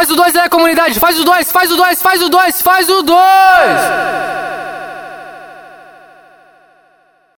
Faz o dois aí, comunidade. Faz o dois, faz o dois, faz o dois, faz o dois.